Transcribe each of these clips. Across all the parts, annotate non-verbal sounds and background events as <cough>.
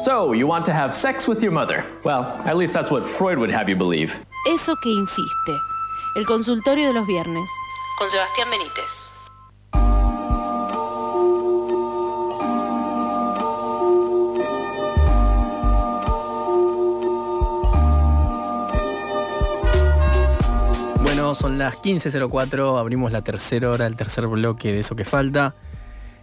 So, you want to have sex with your mother. Well, at least that's what Freud would have you believe. Eso que insiste. El consultorio de los viernes. Con Sebastián Benítez. Bueno, son las 15.04, abrimos la tercera hora, el tercer bloque de eso que falta.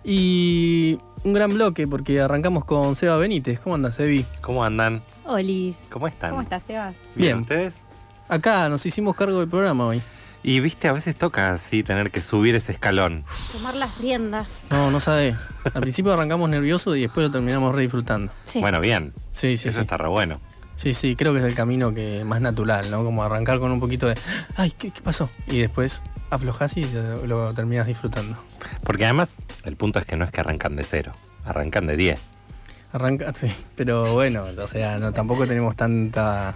Y un gran bloque porque arrancamos con Seba Benítez. ¿Cómo andas, Sebi? ¿Cómo andan? Olis. ¿Cómo están? ¿Cómo estás, Seba? Bien. ¿Ustedes? Acá nos hicimos cargo del programa hoy. Y viste, a veces toca así tener que subir ese escalón. Tomar las riendas. No, no sabes. Al principio arrancamos nervioso y después lo terminamos re disfrutando. Sí. Bueno, bien. Sí, sí, Eso sí. está re bueno. Sí, sí, creo que es el camino que más natural, ¿no? Como arrancar con un poquito de, ay, ¿qué, qué pasó? Y después aflojas y lo, lo terminas disfrutando. Porque además, el punto es que no es que arrancan de cero, arrancan de 10. Arranca, sí, pero bueno, o sea, no, tampoco tenemos tanta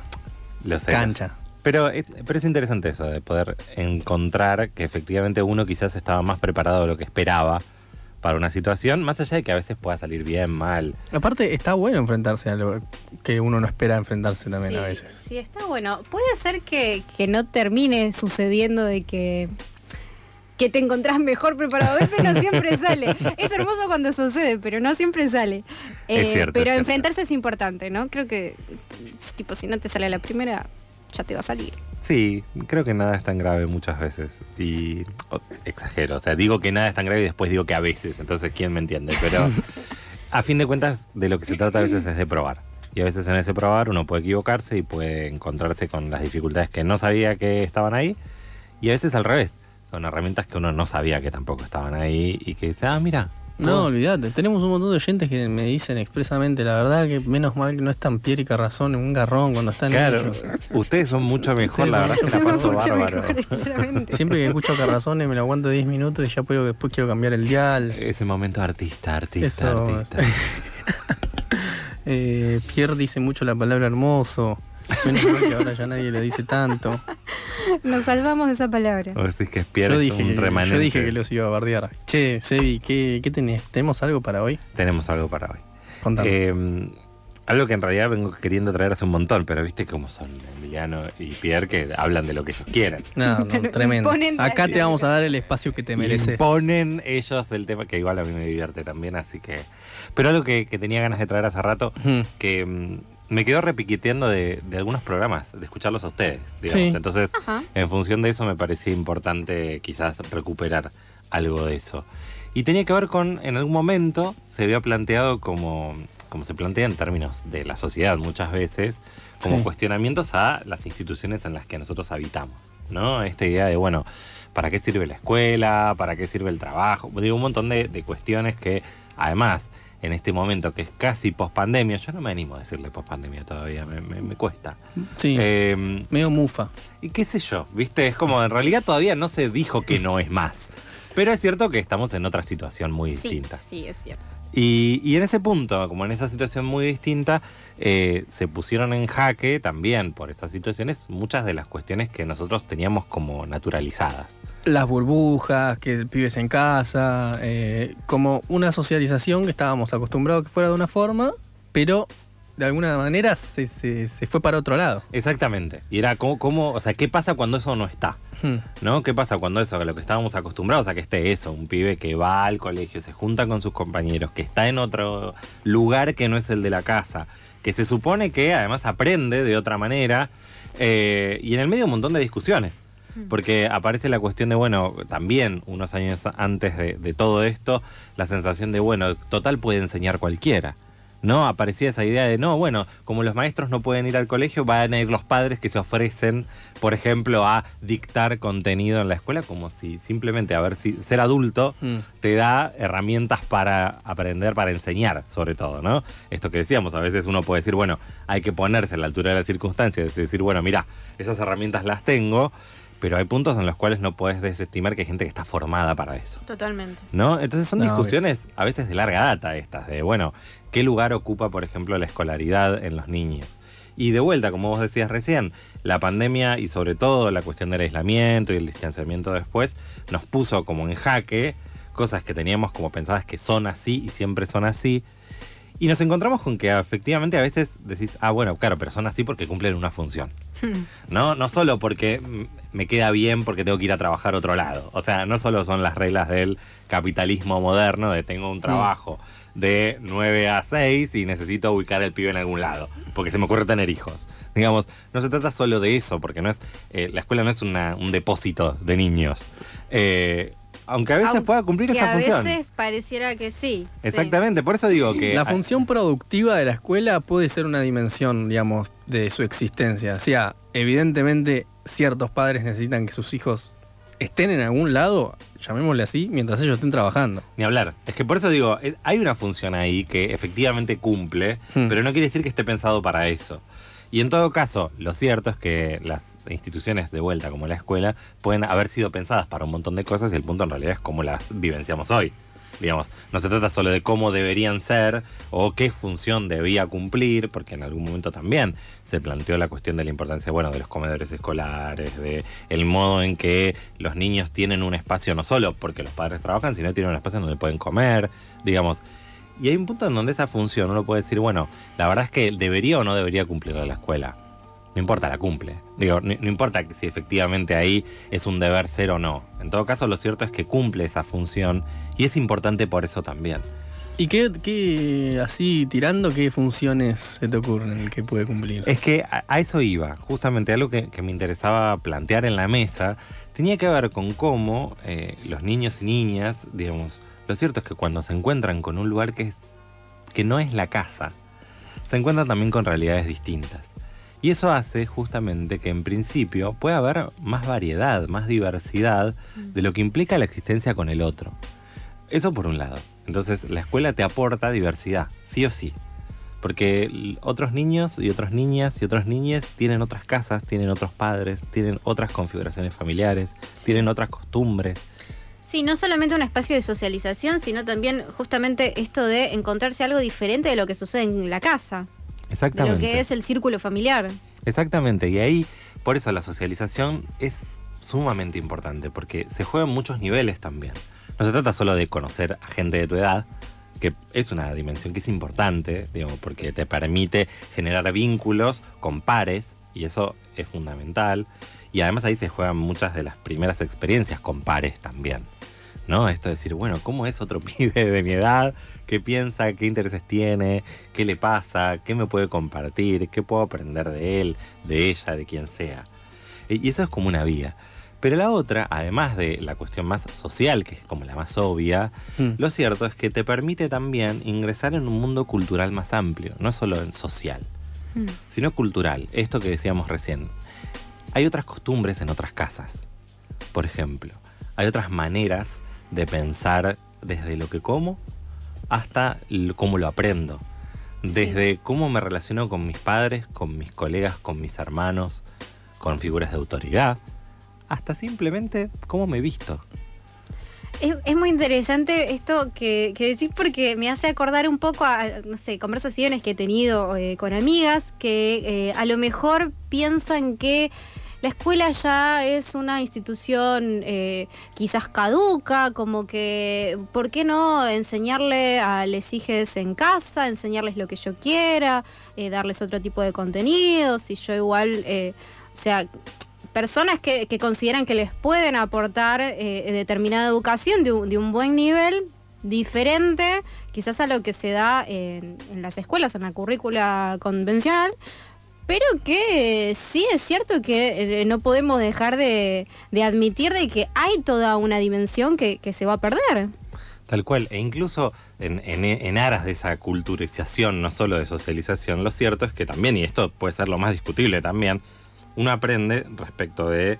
cancha. Pero, es- pero es interesante eso, de poder encontrar que efectivamente uno quizás estaba más preparado de lo que esperaba para una situación, más allá de que a veces pueda salir bien, mal. Aparte, está bueno enfrentarse a lo que uno no espera enfrentarse también sí, a veces. Sí, está bueno. Puede ser que, que no termine sucediendo de que, que te encontrás mejor preparado. Eso no siempre <laughs> sale. Es hermoso cuando sucede, pero no siempre sale. Eh, Es cierto, Pero es cierto. enfrentarse es importante, ¿no? Creo que, tipo, si no te sale a la primera, ya te va a salir. Sí, creo que nada es tan grave muchas veces. Y exagero, o sea, digo que nada es tan grave y después digo que a veces, entonces ¿quién me entiende? Pero <laughs> a fin de cuentas, de lo que se trata a veces es de probar. Y a veces en ese probar uno puede equivocarse y puede encontrarse con las dificultades que no sabía que estaban ahí. Y a veces al revés, con herramientas que uno no sabía que tampoco estaban ahí y que dice, ah, mira. No, olvídate. Tenemos un montón de oyentes que me dicen expresamente, la verdad que menos mal que no es tan Pierre y Carrazón en un garrón cuando están Claro, ellos. ustedes son mucho mejor, Ustedes la son verdad es que la paso Mucho bárbaro. mejor, claramente. <laughs> Siempre que escucho Carrazones me lo aguanto 10 minutos y ya puedo, después quiero cambiar el dial. Ese momento artista, artista, Eso. artista. <laughs> Eh, Pierre dice mucho la palabra hermoso. <laughs> Menos mal que ahora ya nadie le dice tanto. Nos salvamos de esa palabra. Vos decís que Pierre Yo es dije, un que, remanente. yo dije que los iba a bardear. Che, Sebi, ¿qué, qué tenés? ¿Tenemos algo para hoy? Tenemos algo para hoy. Contame. Eh, algo que en realidad vengo queriendo traer hace un montón, pero viste cómo son Emiliano y Pierre que hablan de lo que ellos quieren. no, no, <laughs> tremendo. Acá te vamos a dar el espacio que te mereces. Imponen ellos el tema, que igual a mí me divierte también, así que... Pero algo que, que tenía ganas de traer hace rato, Ujú. que mm, me quedó repiqueteando de, de algunos programas, de escucharlos a ustedes, digamos. Sí. Entonces, Ajá. en función de eso me parecía importante quizás recuperar algo de eso. Y tenía que ver con, en algún momento se había planteado como, como se plantea en términos de la sociedad muchas veces, como Sí. cuestionamientos a las instituciones en las que nosotros habitamos. ¿no? Esta idea de, bueno, ¿para qué sirve la escuela? ¿Para qué sirve el trabajo? Digo, un montón de, de cuestiones que, además, en este momento que es casi pospandemia, yo no me animo a decirle pospandemia todavía, me, me- me cuesta. Sí, Eh, medio mufa. y qué sé yo, ¿viste? Es como en realidad todavía no se dijo que no es más. Pero es cierto que estamos en otra situación muy Sí, distinta. sí, es cierto. Y, y en ese punto, como en esa situación muy distinta, eh, se pusieron en jaque también por esas situaciones muchas de las cuestiones que nosotros teníamos como naturalizadas. Las burbujas, que vives en casa, eh, como una socialización que estábamos acostumbrados que fuera de una forma, pero de alguna manera se, se- se fue para otro lado. Exactamente. Y era como, como, o sea, ¿qué pasa cuando eso no está? Hmm. ¿No? ¿Qué pasa cuando eso, a lo que estábamos acostumbrados a que esté eso, un pibe que va al colegio, se junta con sus compañeros, que está en otro lugar que no es el de la casa, que se supone que además aprende de otra manera, eh, y en el medio un montón de discusiones. Porque aparece la cuestión de, bueno, también unos años antes de, de todo esto, la sensación de, bueno, total puede enseñar cualquiera. ¿No? Aparecía esa idea de, no, bueno, como los maestros no pueden ir al colegio, van a ir los padres que se ofrecen, por ejemplo, a dictar contenido en la escuela, como si simplemente, a ver si ser adulto Mm. te da herramientas para aprender, para enseñar, sobre todo, ¿no? Esto que decíamos, a veces uno puede decir, bueno, hay que ponerse a la altura de las circunstancias, es decir, bueno, mira, esas herramientas las tengo, pero hay puntos en los cuales no puedes desestimar que hay gente que está formada para eso. Totalmente. ¿No? Entonces son No, discusiones a veces de larga data estas, de bueno, ¿qué lugar ocupa, por ejemplo, la escolaridad en los niños? Y de vuelta, como vos decías recién, la pandemia y sobre todo la cuestión del aislamiento y el distanciamiento después nos puso como en jaque cosas que teníamos como pensadas que son así y siempre son así. Y nos encontramos con que efectivamente a veces decís, ah, bueno, claro, pero son así porque cumplen una función. Hmm. No, no solo porque me queda bien porque tengo que ir a trabajar otro lado. O sea, no solo son las reglas del capitalismo moderno de tengo un trabajo de 9 a 6 y necesito ubicar el pibe en algún lado, porque se me ocurre tener hijos. Digamos, no se trata solo de eso, porque no es eh, la escuela no es una- un depósito de niños. Eh, aunque a veces Aunque pueda cumplir esa a función. veces pareciera que sí. sí. Exactamente, por eso digo que... La función productiva de la escuela puede ser una dimensión, digamos, de su existencia. O sea, evidentemente ciertos padres necesitan que sus hijos estén en algún lado, llamémosle así, mientras ellos estén trabajando. Ni hablar. Es que por eso digo, eh, hay una función ahí que efectivamente cumple, Hmm. pero no quiere decir que esté pensado para eso. Y en todo caso, lo cierto es que las instituciones de vuelta, como la escuela, pueden haber sido pensadas para un montón de cosas y el punto en realidad es cómo las vivenciamos hoy. Digamos, no se trata solo de cómo deberían ser o qué función debía cumplir, porque en algún momento también se planteó la cuestión de la importancia, bueno, de los comedores escolares, de el modo en que los niños tienen un espacio no solo porque los padres trabajan, sino tienen un espacio donde pueden comer, digamos. Y hay un punto en donde esa función uno puede decir, bueno, la verdad es que debería o no debería cumplirla la escuela. No importa, la cumple. Digo, no, no importa que si efectivamente ahí es un deber ser o no. En todo caso, lo cierto es que cumple esa función y es importante por eso también. ¿Y qué, qué así tirando, qué funciones se te ocurren que puede cumplir? Es que a, a eso iba. Justamente algo que, que me interesaba plantear en la mesa tenía que ver con cómo eh, los niños y niñas, digamos, lo cierto es que cuando se encuentran con un lugar que, es, que no es la casa, se encuentran también con realidades distintas. Y eso hace justamente que en principio pueda haber más variedad, más diversidad de lo que implica la existencia con el otro. Eso por un lado. Entonces la escuela te aporta diversidad, sí o sí. Porque otros niños y otras niñas y otras niñas tienen otras casas, tienen otros padres, tienen otras configuraciones familiares, tienen otras costumbres. Sí, no solamente un espacio de socialización, sino también justamente esto de encontrarse algo diferente de lo que sucede en la casa, de Exactamente. lo que es el círculo familiar. Exactamente, y ahí, por eso la socialización es sumamente importante, porque se juega en muchos niveles también. No se trata solo de conocer a gente de tu edad, que es una dimensión que es importante, digamos, porque te permite generar vínculos con pares, y eso es fundamental. Y además ahí se juegan muchas de las primeras experiencias con pares también. ¿No? Esto de decir, bueno, ¿cómo es otro <laughs> pibe de mi edad? ¿Qué piensa? ¿Qué intereses tiene? ¿Qué le pasa? ¿Qué me puede compartir? ¿Qué puedo aprender de él, de ella, de quien sea? Y eso es como una vía. Pero la otra, además de la cuestión más social, que es como la más obvia, Hmm. lo cierto es que te permite también ingresar en un mundo cultural más amplio, no solo en social, Mm. sino cultural. Esto que decíamos recién. Hay otras costumbres en otras casas, por ejemplo. Hay otras maneras de pensar desde lo que como hasta cómo lo aprendo. Desde cómo me relaciono con mis padres, con mis colegas, con mis hermanos, con figuras de autoridad, hasta simplemente cómo me visto. Es, es muy interesante esto que, que decís porque me hace acordar un poco a, no sé, conversaciones que he tenido eh, con amigas que eh, a lo mejor piensan que la escuela ya es una institución eh, quizás caduca, como que, ¿por qué no enseñarle a les hijes en casa, enseñarles lo que yo quiera, eh, darles otro tipo de contenido, si yo igual, eh, o sea, personas que, que consideran que les pueden aportar eh, determinada educación de un, de un buen nivel, diferente quizás a lo que se da en, en las escuelas, en la currícula convencional, pero que sí es cierto que eh, no podemos dejar de, de admitir de que hay toda una dimensión que, que se va a perder. Tal cual, e incluso en, en- en aras de esa culturización, no solo de socialización, lo cierto es que también, y esto puede ser lo más discutible también, uno aprende respecto de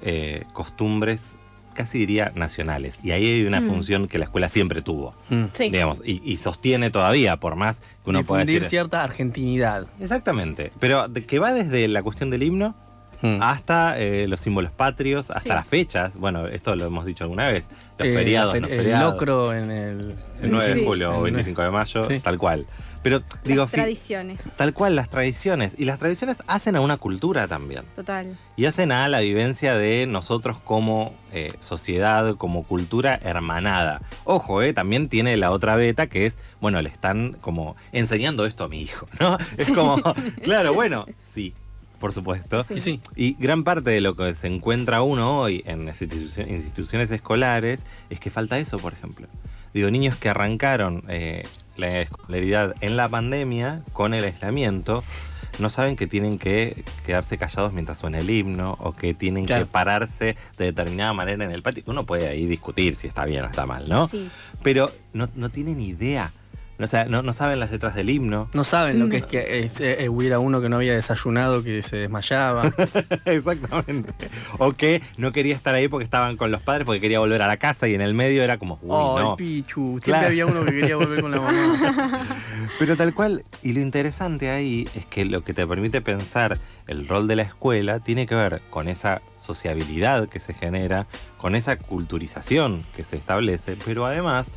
eh, costumbres, casi diría nacionales, y ahí hay una Mm. función que la escuela siempre tuvo. Sí. digamos, y, y sostiene todavía, por más que uno pueda Difundir decir... cierta argentinidad. Exactamente, pero que va desde la cuestión del himno Mm. hasta eh, los símbolos patrios, hasta las fechas. Bueno, esto lo hemos dicho alguna vez. Los eh, feriados, El locro en el... el 9 de julio o 25 de mayo, tal cual. Pero digo, tradiciones. Tal cual, las tradiciones. Y las tradiciones hacen a una cultura también. Total. Y hacen a la vivencia de nosotros como eh, sociedad, como cultura hermanada. Ojo, eh, también tiene la otra beta que es, bueno, le están como enseñando esto a mi hijo, ¿no? Es como, claro, bueno, sí, por supuesto. Sí. Y gran parte de lo que se encuentra uno hoy en instituciones escolares es que falta eso, por ejemplo. Digo, niños que arrancaron eh, la escolaridad en la pandemia con el aislamiento no saben que tienen que quedarse callados mientras suena el himno o que tienen que pararse de determinada manera en el patio. Uno puede ahí discutir si está bien o está mal, ¿no? Sí. Pero no, no tienen idea no, no, saben las letras del himno. No saben lo que es que es, eh, hubiera uno que no había desayunado, que se desmayaba. <laughs> Exactamente. O que no quería estar ahí porque estaban con los padres, porque quería volver a la casa y en el medio era como, uy, Pichu. Siempre había uno que quería volver con la mamá. <laughs> Pero tal cual, y lo interesante ahí es que lo que te permite pensar el rol de la escuela tiene que ver con esa sociabilidad que se genera, con esa culturización que se establece, pero además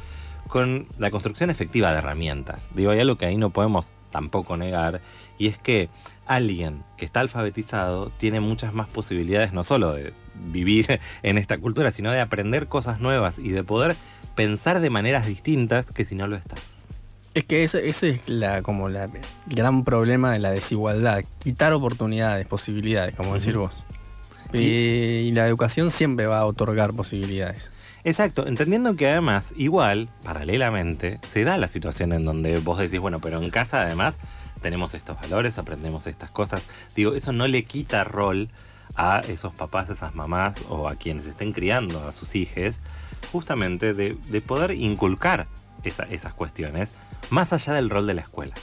con la construcción efectiva de herramientas. Digo, hay algo que ahí no podemos tampoco negar, y es que alguien que está alfabetizado tiene muchas más posibilidades no solo de vivir <laughs> en esta cultura, sino de aprender cosas nuevas y de poder pensar de maneras distintas que si no lo estás. Es que ese, es la, como la, el gran problema de la desigualdad, quitar oportunidades, posibilidades, como decir vos. y la educación siempre va a otorgar posibilidades. Exacto, entendiendo que además, igual, paralelamente, se da la situación en donde vos decís, bueno, pero en casa además tenemos estos valores, aprendemos estas cosas. Digo, eso no le quita rol a esos papás, a esas mamás o a quienes estén criando a sus hijos, justamente de, poder inculcar esas cuestiones más allá del rol de la escuela.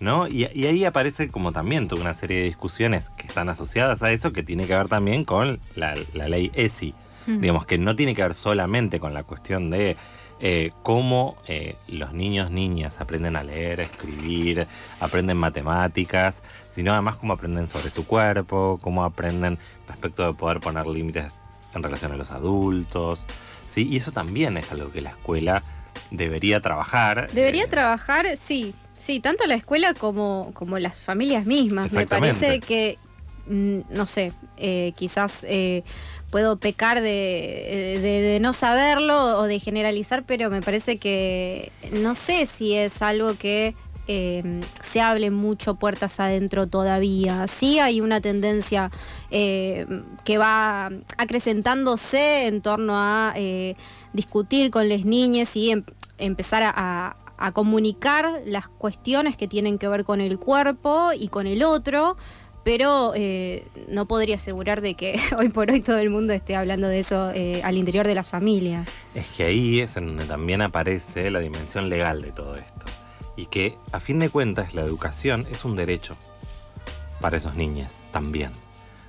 ¿No? Y, ahí aparece como también toda una serie de discusiones que están asociadas a eso, que tiene que ver también con la, la ley ESI, Digamos que no tiene que ver solamente con la cuestión de eh, cómo eh, los niños, niñas aprenden a leer, a escribir, aprenden matemáticas, sino además cómo aprenden sobre su cuerpo, cómo aprenden respecto de poder poner límites en relación a los adultos. ¿sí? Y eso también es algo que la escuela debería trabajar. Debería eh, trabajar, sí. Sí, tanto la escuela como, como las familias mismas. Me parece que, mm, no sé, quizás puedo pecar de, no saberlo o de generalizar, pero me parece que no sé si es algo que em, se hable mucho puertas adentro todavía. Sí hay una tendencia em, que va acrecentándose en torno a eh, discutir con las niñas y em, empezar a, a comunicar las cuestiones que tienen que ver con el cuerpo y con el otro pero eh, no podría asegurar de que <laughs> hoy por hoy todo el mundo esté hablando de eso eh, al interior de las familias. Es que ahí es en donde también aparece la dimensión legal de todo esto. Y que a fin de cuentas la educación es un derecho para esos niños también.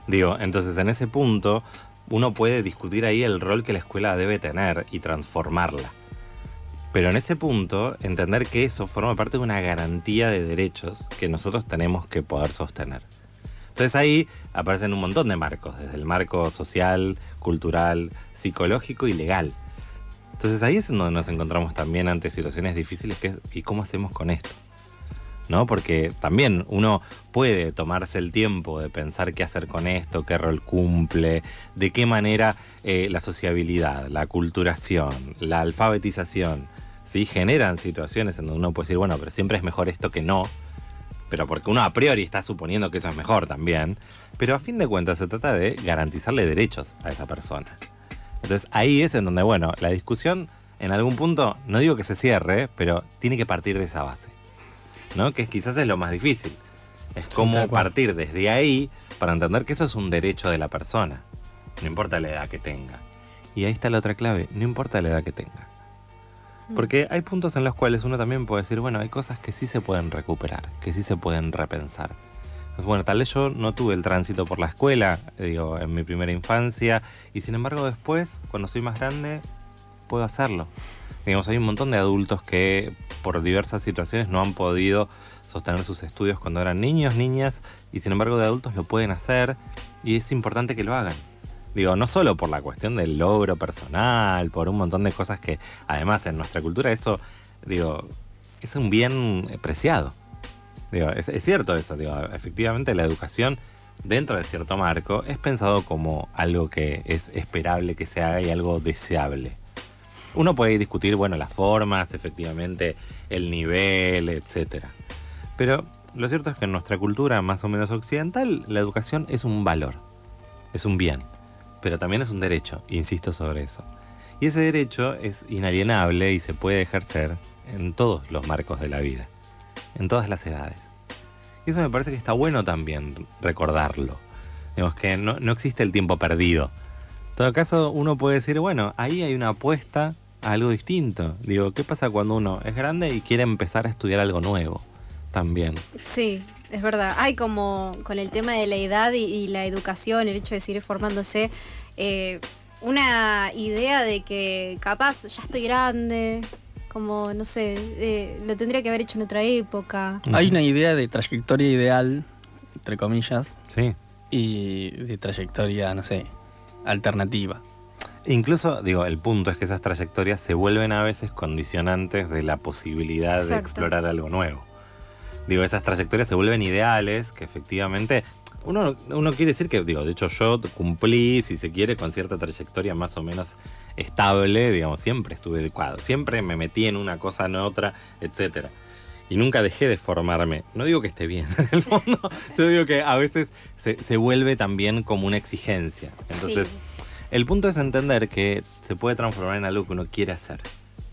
Digo, entonces en ese punto uno puede discutir ahí el rol que la escuela debe tener y transformarla. Pero en ese punto, entender que eso forma parte de una garantía de derechos que nosotros tenemos que poder sostener. Entonces ahí aparecen un montón de marcos, desde el marco social, cultural, psicológico y legal. Entonces ahí es donde nos encontramos también ante situaciones difíciles ¿y cómo hacemos con esto? ¿No? Porque también uno puede tomarse el tiempo de pensar qué hacer con esto, qué rol cumple, de qué manera eh, la sociabilidad, la culturación, la alfabetización, ¿sí? generan situaciones en donde uno puede decir, bueno, pero siempre es mejor esto que no, pero porque uno a priori está suponiendo que eso es mejor también. Pero a fin de cuentas se trata de garantizarle derechos a esa persona. Entonces ahí es en donde, bueno, la discusión en algún punto, no digo que se cierre, pero tiene que partir de esa base. ¿No? Que quizás es lo más difícil. Es cómo partir desde ahí para entender que eso es un derecho de la persona. No importa la edad que tenga. Y ahí está la otra clave, no importa la edad que tenga. Porque hay puntos en los cuales uno también puede decir, bueno, hay cosas que sí se pueden recuperar, que sí se pueden repensar. Bueno, tal vez yo no tuve el tránsito por la escuela, digo, en mi primera infancia, y sin embargo después, cuando soy más grande, puedo hacerlo. Digamos, hay un montón de adultos que por diversas situaciones no han podido sostener sus estudios cuando eran niños, niñas, y sin embargo de adultos lo pueden hacer y es importante que lo hagan. Digo, no solo por la cuestión del logro personal, por un montón de cosas que además en nuestra cultura eso, digo, es un bien preciado. Digo, es, cierto eso, digo, efectivamente la educación dentro de cierto marco es pensado como algo que es esperable que se haga y algo deseable. Uno puede discutir, bueno, las formas, efectivamente, el nivel, etcétera. Pero lo cierto es que en nuestra cultura más o menos occidental, la educación es un valor, es un bien pero también es un derecho, insisto sobre eso. Y ese derecho es inalienable y se puede ejercer en todos los marcos de la vida, en todas las edades. Y eso me parece que está bueno también recordarlo. Digamos que no, no existe el tiempo perdido. En todo caso, uno puede decir, bueno, ahí hay una apuesta a algo distinto. Digo, ¿qué pasa cuando uno es grande y quiere empezar a estudiar algo nuevo? También. Sí, es verdad. Hay como con el tema de la edad y, la educación, el hecho de seguir formándose, eh, una idea de que capaz ya estoy grande, como, no sé, eh, lo tendría que haber hecho en otra época. Hay una idea de trayectoria ideal, entre comillas. Sí. Y de trayectoria, no sé, alternativa. Incluso, digo, el punto es que esas trayectorias se vuelven a veces condicionantes de la posibilidad de explorar algo nuevo digo, esas trayectorias se vuelven ideales, que efectivamente uno, uno quiere decir que, digo, de hecho yo cumplí, si se quiere, con cierta trayectoria más o menos estable, digamos, siempre estuve adecuado, siempre me metí en una cosa, en otra, etcétera. Y nunca dejé de formarme. No digo que esté bien, en el fondo, <laughs> yo digo que a veces se, vuelve también como una exigencia. Entonces, el punto es entender que se puede transformar en algo que uno quiere hacer.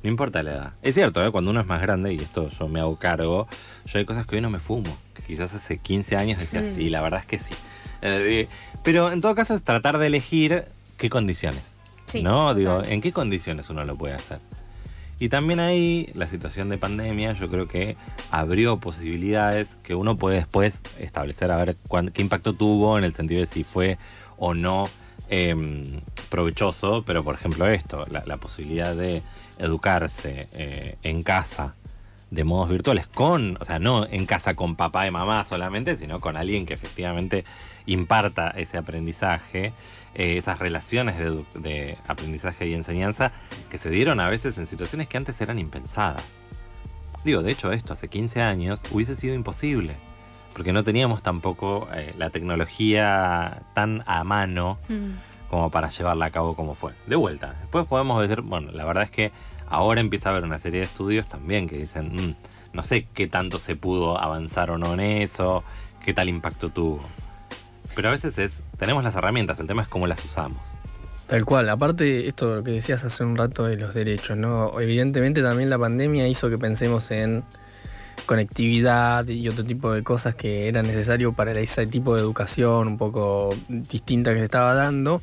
No importa la edad. Es cierto, ¿eh? cuando uno es más grande, y esto yo me hago cargo, yo hay cosas que hoy no me fumo. Que quizás hace 15 años decía, mm. sí, la verdad es que sí. Eh, pero en todo caso es tratar de elegir qué condiciones. ¿No? Digo, ¿en qué condiciones uno lo puede hacer? Y también ahí la situación de pandemia yo creo que abrió posibilidades que uno puede después establecer a ver qué impacto tuvo en el sentido de si fue o no em, provechoso, pero por ejemplo esto, la posibilidad de educarse eh, en casa de modos virtuales, con, o sea, no en casa con papá y mamá solamente, sino con alguien que efectivamente imparta ese aprendizaje, eh, esas relaciones de, aprendizaje y enseñanza que se dieron a veces en situaciones que antes eran impensadas. Digo, de hecho esto hace 15 años hubiese sido imposible, porque no teníamos tampoco eh, la tecnología tan a mano. Mm como para llevarla a cabo como fue. De vuelta, después podemos decir, bueno, la verdad es que ahora empieza a haber una serie de estudios también que dicen, mm, no sé qué tanto se pudo avanzar o no en eso, qué tal impacto tuvo. Pero a veces es, tenemos las herramientas, el tema es cómo las usamos. Tal cual, aparte esto lo que decías hace un rato de los derechos, ¿no? Evidentemente también la pandemia hizo que pensemos en conectividad y otro tipo de cosas que eran necesario para ese tipo de educación un poco distinta que se estaba dando.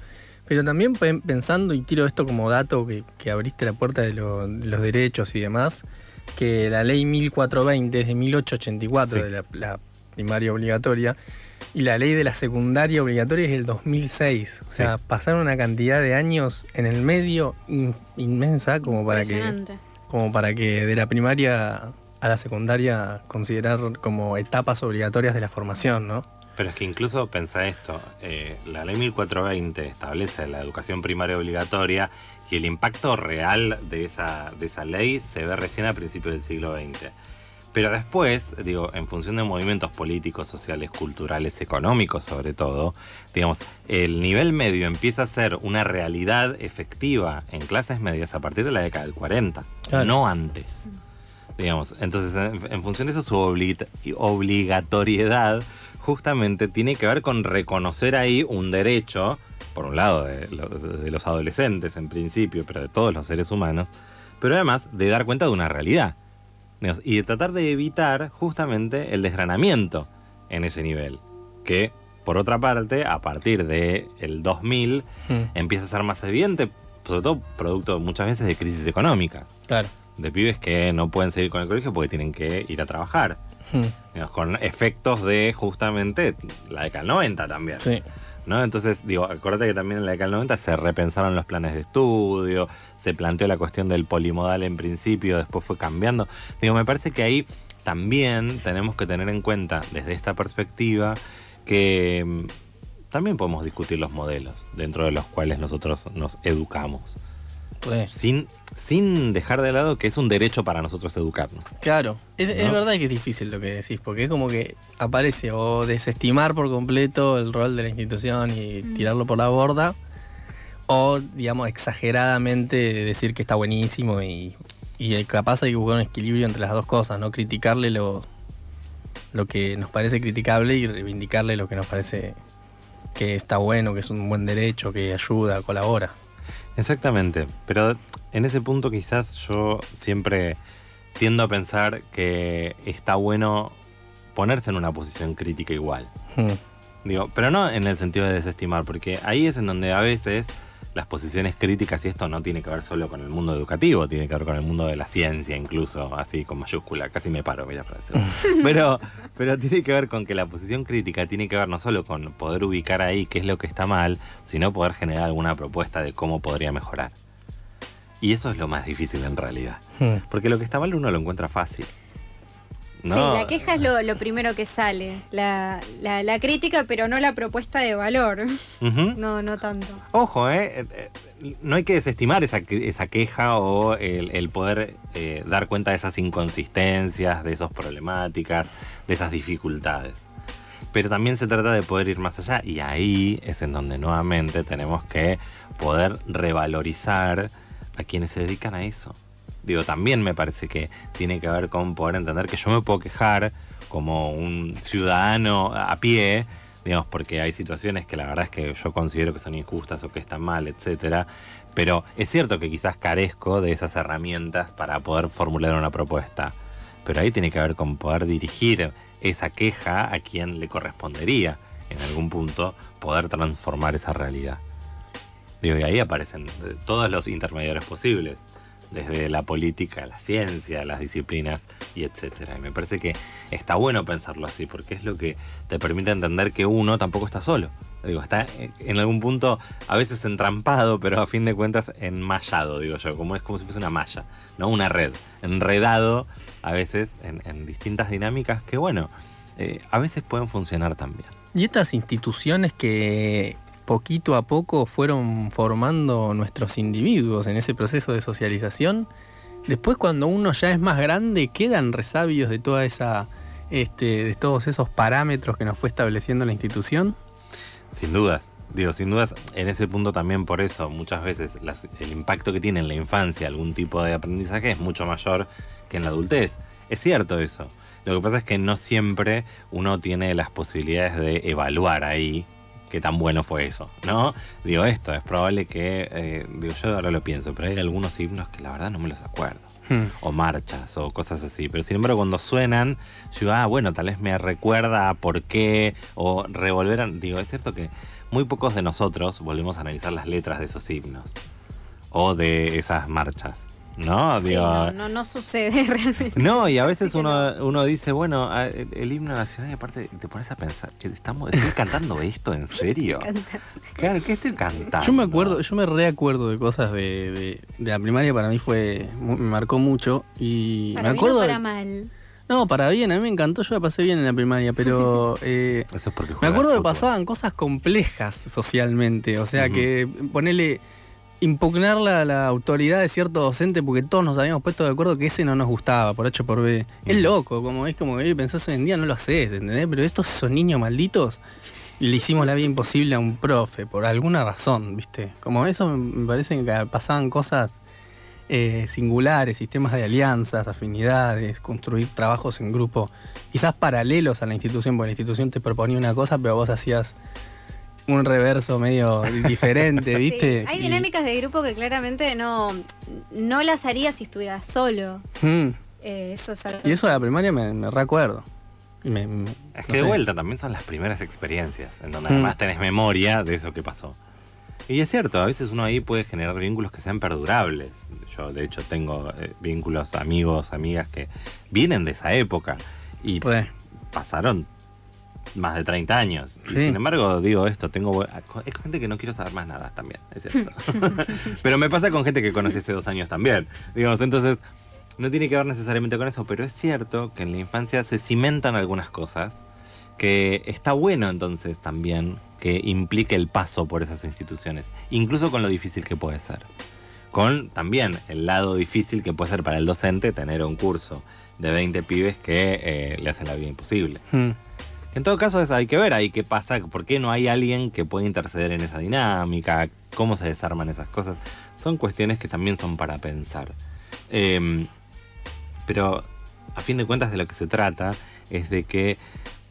Pero también pensando, y tiro esto como dato que, abriste la puerta de, los derechos y demás, que la ley 1420 es de 1884, de la, primaria obligatoria, y la ley de la secundaria obligatoria es del 2006. O sea, pasaron una cantidad de años en el medio inmensa como para que como para que de la primaria a la secundaria considerar como etapas obligatorias de la formación, ¿no? Pero es que incluso pensá esto, eh, la ley 1420 establece la educación primaria obligatoria y el impacto real de esa, de esa ley se ve recién a principios del siglo XX. Pero después, digo, en función de movimientos políticos, sociales, culturales, económicos sobre todo, digamos, el nivel medio empieza a ser una realidad efectiva en clases medias a partir de la década del 40, no antes. Digamos, entonces, en, función de eso, su obligatoriedad justamente tiene que ver con reconocer ahí un derecho, por un lado de, los adolescentes en principio, pero de todos los seres humanos, pero además de dar cuenta de una realidad. y de tratar de evitar justamente el desgranamiento en ese nivel. Que, por otra parte, a partir del el 2000 hmm. empieza a ser más evidente, sobre todo producto muchas veces de crisis económicas. Claro. De pibes que no pueden seguir con el colegio porque tienen que ir a trabajar. Hmm. con efectos de justamente la década del 90 también. ¿no? Entonces, digo, acuérdate que también en la década del 90 se repensaron los planes de estudio, se planteó la cuestión del polimodal en principio, después fue cambiando. Digo, me parece que ahí también tenemos que tener en cuenta, desde esta perspectiva, que mm, también podemos discutir los modelos dentro de los cuales nosotros nos educamos. Sin, sin dejar de lado que es un derecho para nosotros educarnos. Claro, es, verdad que es difícil lo que decís, porque es como que aparece o desestimar por completo el rol de la institución y mm. tirarlo por la borda, o digamos exageradamente decir que está buenísimo y, y capaz hay que buscar un equilibrio entre las dos cosas, no criticarle lo, lo que nos parece criticable y reivindicarle lo que nos parece que está bueno, que es un buen derecho, que ayuda, colabora. Exactamente, pero en ese punto quizás yo siempre tiendo a pensar que está bueno ponerse en una posición crítica igual. Hmm. Digo, pero no en el sentido de desestimar, porque ahí es en donde a veces las posiciones críticas y esto no tiene que ver solo con el mundo educativo, tiene que ver con el mundo de la ciencia incluso, así con mayúscula, casi me paro, mira, para decirlo. <laughs> Pero, pero tiene que ver con que la posición crítica tiene que ver no solo con poder ubicar ahí qué es lo que está mal, sino poder generar alguna propuesta de cómo podría mejorar. Y eso es lo más difícil en realidad. Hmm. Porque lo que está mal uno lo encuentra fácil. Sí, la queja es lo, primero que sale. La, crítica, pero no la propuesta de valor. No, no tanto. Ojo, eh, eh, no hay que desestimar esa, esa queja o el, poder eh, dar cuenta de esas inconsistencias, de esas problemáticas, de esas dificultades. Pero también se trata de poder ir más allá y ahí es en donde nuevamente tenemos que poder revalorizar a quienes se dedican a eso digo, también me parece que tiene que ver con poder entender que yo me puedo quejar como un ciudadano a pie, digamos, porque hay situaciones que la verdad es que yo considero que son injustas o que están mal, etcétera. Pero es cierto que quizás carezco de esas herramientas para poder formular una propuesta. Pero ahí tiene que ver con poder dirigir esa queja a quien le correspondería, en algún punto, poder transformar esa realidad. Digo, y ahí aparecen todos los intermediarios posibles desde la política, la ciencia, las disciplinas y etcétera. Y me parece que está bueno pensarlo así, porque es lo que te permite entender que uno tampoco está solo. Digo, está en algún punto a veces entrampado, pero a fin de cuentas enmallado, digo yo, como es como si fuese una malla, ¿no? Una red, enredado a veces en, distintas dinámicas que, bueno, eh, a veces pueden funcionar también. Y estas instituciones que poquito a poco fueron formando nuestros individuos en ese proceso de socialización. Después cuando uno ya es más grande quedan resabios de toda esa este, de todos esos parámetros que nos fue estableciendo la institución. Sin dudas, digo, sin dudas, en ese punto también por eso muchas veces el impacto que tiene en la infancia algún tipo de aprendizaje es mucho mayor que en la adultez. Es cierto eso. Lo que pasa es que no siempre uno tiene las posibilidades de evaluar ahí qué tan bueno fue eso, ¿no? Digo, esto es probable que, eh, digo, yo ahora lo pienso, pero hay algunos himnos que la verdad no me los acuerdo. Hmm. O marchas o cosas así. Pero sin embargo, cuando suenan, yo digo, ah, bueno, tal vez me recuerda a por qué, o revolver. Digo, es cierto que muy pocos de nosotros volvemos a analizar las letras de esos himnos o de esas marchas. ¿No? no, no, sucede <laughs> realmente. No, y a veces uno, uno dice, bueno, el, himno nacional, y aparte te pones a pensar, ¿estamos, ¿estoy cantando esto en <laughs> serio? Claro, ¿qué estoy cantando? Yo me acuerdo, yo me reacuerdo de cosas de, de, la primaria, para mí fue, me marcó mucho. Y para me acuerdo. para mal. No, para bien, a mí me encantó, yo la pasé bien en la primaria, pero <laughs> eh, me acuerdo que pasaban cosas complejas socialmente, o sea que ponele impugnar la, la, autoridad de cierto docente porque todos nos habíamos puesto de acuerdo que ese no nos gustaba, por H por B. Es loco, como es como que pensás hoy en día no lo haces, ¿entendés? Pero estos son niños malditos y le hicimos la vida imposible a un profe por alguna razón, ¿viste? Como eso me parece que pasaban cosas eh, singulares, sistemas de alianzas, afinidades, construir trabajos en grupo, quizás paralelos a la institución, porque la institución te proponía una cosa, pero vos hacías un reverso medio <laughs> diferente, ¿viste? Hay dinámicas de grupo que claramente no, no las haría si estuvieras solo. Hmm. Eh, eso Y eso de la primaria me, recuerdo. es que de vuelta también son las primeras experiencias, en donde hmm. además tenés memoria de eso que pasó. Y es cierto, a veces uno ahí puede generar vínculos que sean perdurables. Yo, de hecho, tengo eh, vínculos, amigos, amigas que vienen de esa época y pasaron más de 30 años. Y Sí. sin embargo, digo esto, tengo es con gente que no quiero saber más nada también, es cierto. <laughs> pero me pasa con gente que conocí hace dos años también. Digamos, entonces, no tiene que ver necesariamente con eso, pero es cierto que en la infancia se cimentan algunas cosas que está bueno entonces también que implique el paso por esas instituciones, incluso con lo difícil que puede ser. Con también el lado difícil que puede ser para el docente tener un curso de 20 pibes que eh, le hacen la vida imposible. Mm. En todo caso, hay que ver ahí qué pasa, por qué no hay alguien que pueda interceder en esa dinámica, cómo se desarman esas cosas. Son cuestiones que también son para pensar. Eh, pero a fin de cuentas de lo que se trata es de que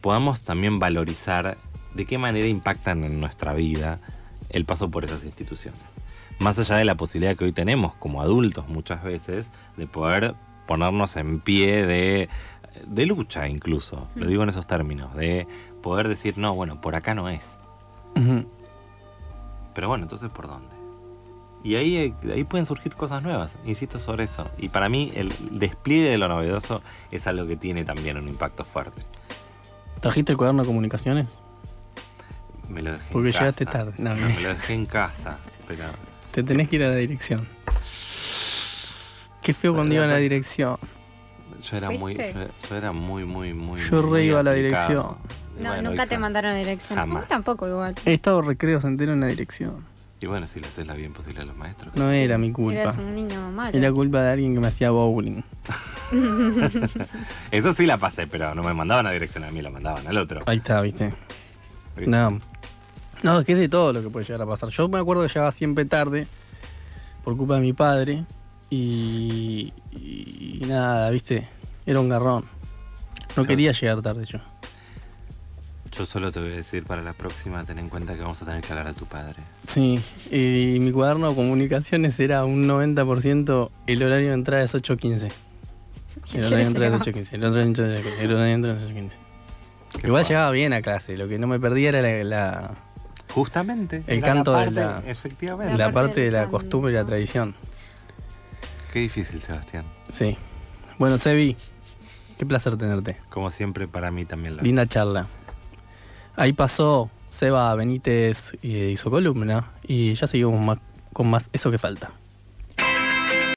podamos también valorizar de qué manera impactan en nuestra vida el paso por esas instituciones. Más allá de la posibilidad que hoy tenemos como adultos muchas veces de poder ponernos en pie de, de lucha incluso, lo digo en esos términos, de poder decir, no, bueno, por acá no es. Pero bueno, entonces ¿por dónde? Y ahí, eh, ahí pueden surgir cosas nuevas, insisto sobre eso. Y para mí el despliegue de lo novedoso es algo que tiene también un impacto fuerte. ¿Trajiste el cuaderno de comunicaciones? Me lo dejé Porque en llegaste casa. tarde. No, no. Me lo dejé en casa. Pero Te tenés que ir a la dirección. Qué feo cuando iba a la dirección. Yo era muy, yo, yo era muy, muy, muy. Yo re muy iba a la dirección. No, bueno, nunca te mandaron a dirección. A mí Jamás. tampoco igual. He estado recreos enteros en la dirección. Y bueno, si le haces la bien posible a los maestros. No era mi culpa. Eras un niño malo. Era culpa de alguien que me hacía bowling. <laughs> Eso sí la pasé, pero no me mandaban a dirección a mí, la mandaban al otro. Ahí está, ¿viste? ¿Viste? No. No, que es de todo lo que puede llegar a pasar. Yo me acuerdo que llegaba siempre tarde por culpa de mi padre. Y, y nada, ¿viste? Era un garrón. No quería llegar tarde yo. Yo solo te voy a decir para la próxima, ten en cuenta que vamos a tener que hablar a tu padre. Sí, y mi cuaderno de comunicaciones era un 90%, el horario de entrada es 8.15. <laughs> El horario de entrada es 8.15. El horario de entrada es 8.15. El horario de entrada es 8.15. Qué Igual fuerte. llegaba bien a clase, lo que no me perdía era la, la, Justamente. El canto la de parte- la- Efectivamente. la parte parte de la costumbre y la tradición. Qué difícil, Sebastián. Sí. Bueno, Sebi, qué placer tenerte. Como siempre, para mí también la. Linda charla. Ahí pasó Seba Benítez y hizo columna y ya seguimos más, con más Eso que falta.